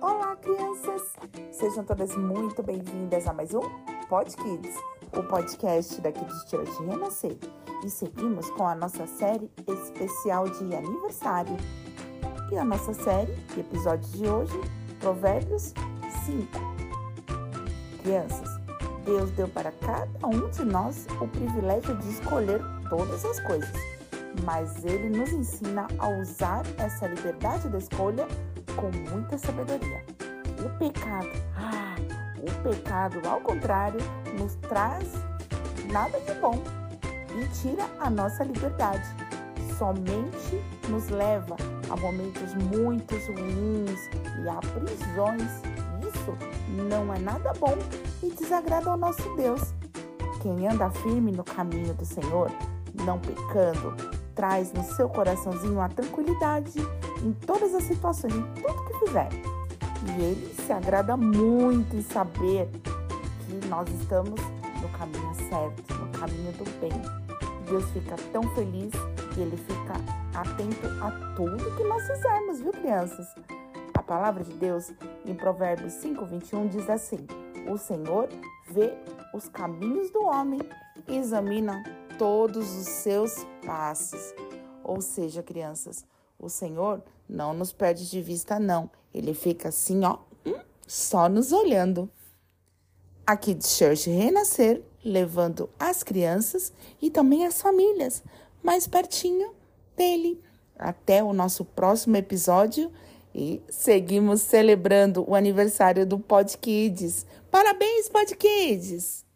Olá, crianças! Sejam todas muito bem-vindas a mais um Pod Kids, o podcast da Kids Church Renascer. E seguimos com a nossa série especial de aniversário. E a nossa série, episódio de hoje, Provérbios 5. Crianças, Deus deu para cada um de nós o privilégio de escolher todas as coisas, mas Ele nos ensina a usar essa liberdade da escolha com muita sabedoria. O pecado, ah, o pecado, ao contrário, nos traz nada de bom e tira a nossa liberdade. Somente nos leva a momentos muito ruins e a prisões. Isso não é nada bom e desagrada ao nosso Deus. Quem anda firme no caminho do Senhor, não pecando, traz no seu coraçãozinho a tranquilidade em todas as situações, em tudo que fizer. E ele se agrada muito em saber que nós estamos no caminho certo, no caminho do bem. Deus fica tão feliz que ele fica atento a tudo que nós fizermos, viu, crianças? A palavra de Deus em Provérbios 5, 21 diz assim: O Senhor vê os caminhos do homem e examina todos os seus passos. Ou seja, crianças, o Senhor não nos perde de vista, não. Ele fica assim, ó, hum, só nos olhando. Aqui de Church Renascer, levando as crianças e também as famílias mais pertinho dele. Até o nosso próximo episódio e seguimos celebrando o aniversário do Pod Kids. Parabéns, Pod Kids!